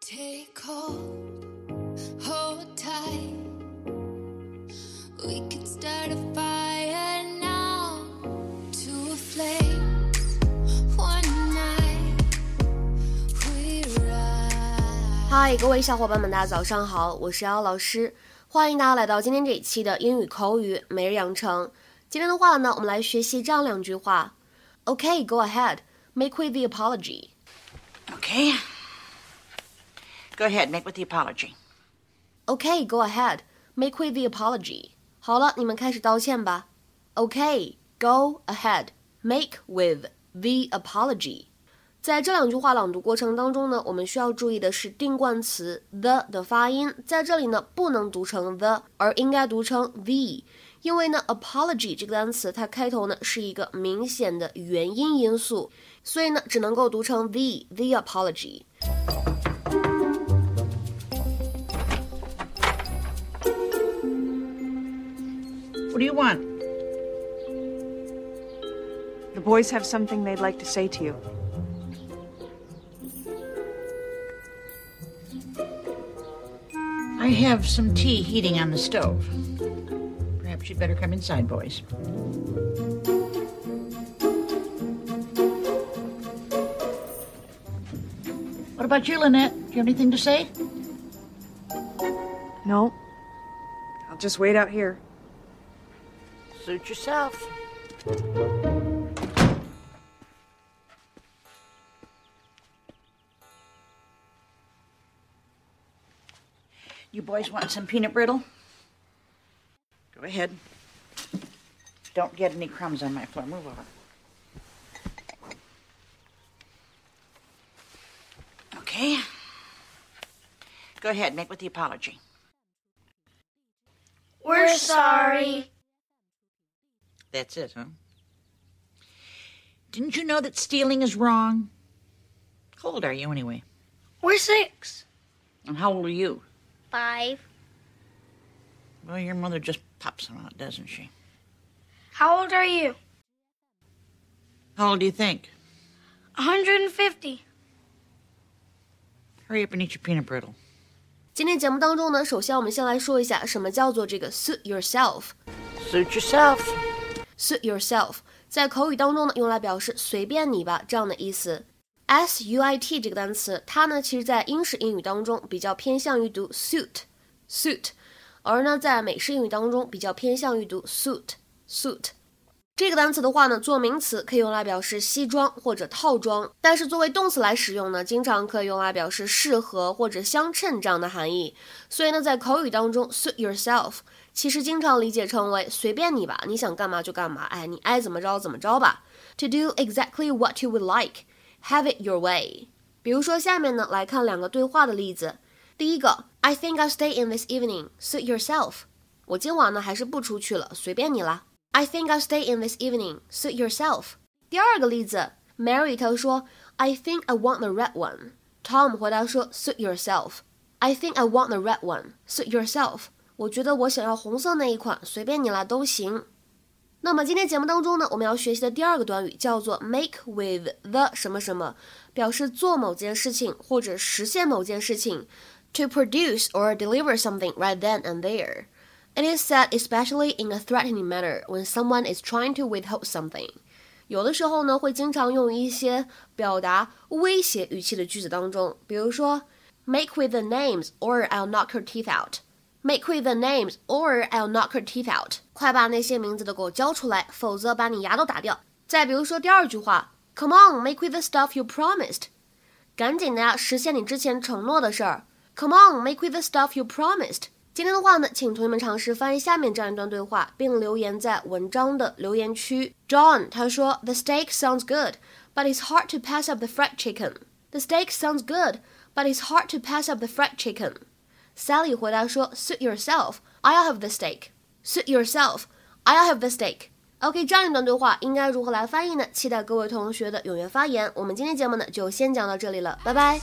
Take hold, hold tight. We can start a fire now, two flames, one night. We rise. 嗨，各位小伙伴们，大家早上好，我是瑶老师，欢迎大家来到今天这一期的英语口语每日养成。今天的话呢，我们来学习这样两句话。Okay, go ahead, make with the apology. Okay. Go ahead, make with the apology. Okay, go ahead, make with the apology. 好了，你们开始道歉吧。Okay, go ahead, make with the apology. 在这两句话朗读过程当中呢，我们需要注意的是定冠词 the 的发音，在这里呢不能读成 the，而应该读成 the，因为呢 apology 这个单词它开头呢是一个明显的元音因素，所以呢只能够读成 the the apology。 What do you want? The boys have something they'd like to say to you. I have some tea heating on the stove. Perhaps you'd better come inside, boys. What about you, Lynette? Do you have anything to say? No. I'll just wait out here. Suit yourself. You boys want some peanut brittle? Go ahead. Don't get any crumbs on my floor. Move over. Okay. Go ahead, make with the apology. We're sorry. That's it, huh? Didn't you know that stealing is wrong? How old are you, anyway? We're six. And how old are you? Five. Well, your mother just pops them out, doesn't she? How old are you? How old do you think? 150. Hurry up and eat your peanut brittle. 今天节目当中呢，首先我们先来说一下什么叫做这个 suit yourself。 Suit yourself. Suit yourself 在口语当中呢，用来表示随便你吧这样的意思。s u i t 这个单词，它呢其实在英式英语当中比较偏向于读 suit suit，而呢在美式英语当中比较偏向于读 suit suit。这个单词的话呢，做名词可以用来表示西装或者套装，但是作为动词来使用呢，经常可以用来表示适合或者相称这样的含义。所以呢，在口语当中，suit yourself 其实经常理解成为随便你吧，你想干嘛就干嘛，哎，你爱怎么着怎么着吧。To do exactly what you would like, have it your way。比如说下面呢，来看两个对话的例子。第一个，I think I'll stay in this evening. Suit yourself。我今晚呢还是不出去了，随便你啦。I think I'll stay in this evening. Suit yourself. 第二个例子，Mary 她说，I think I want the red one. Tom 回答说，Suit yourself. I think I want the red one. Suit yourself. 我觉得我想要红色那一款，随便你啦，都行。那么今天节目当中呢，我们要学习的第二个短语叫做 make with the 什么什么，表示做某件事情或者实现某件事情。To produce or deliver something right then and there. It is said especially in a threatening manner when someone is trying to withhold something. 有的时候呢，会经常用一些表达威胁语气的句子当中，比如说 make with the names or I'll knock your teeth out. Make with the names or I'll knock your teeth out. 快把那些名字都给我交出来，否则把你牙都打掉。再比如说第二句话，Come on, make with the stuff you promised. 赶紧的呀，实现你之前承诺的事儿。Come on, make with the stuff you promised. 今天的话呢，请同学们尝试翻译下面这样一段对话，并留言在文章的留言区。John 他说，The steak sounds good, but it's hard to pass up the fried chicken. The steak sounds good, but it's hard to pass up the fried chicken. Sally 回答说，Suit yourself, I'll have the steak. Suit yourself, I'll have the steak. OK，这样一段对话应该如何来翻译呢？期待各位同学的踊跃发言。我们今天节目呢就先讲到这里了，拜拜。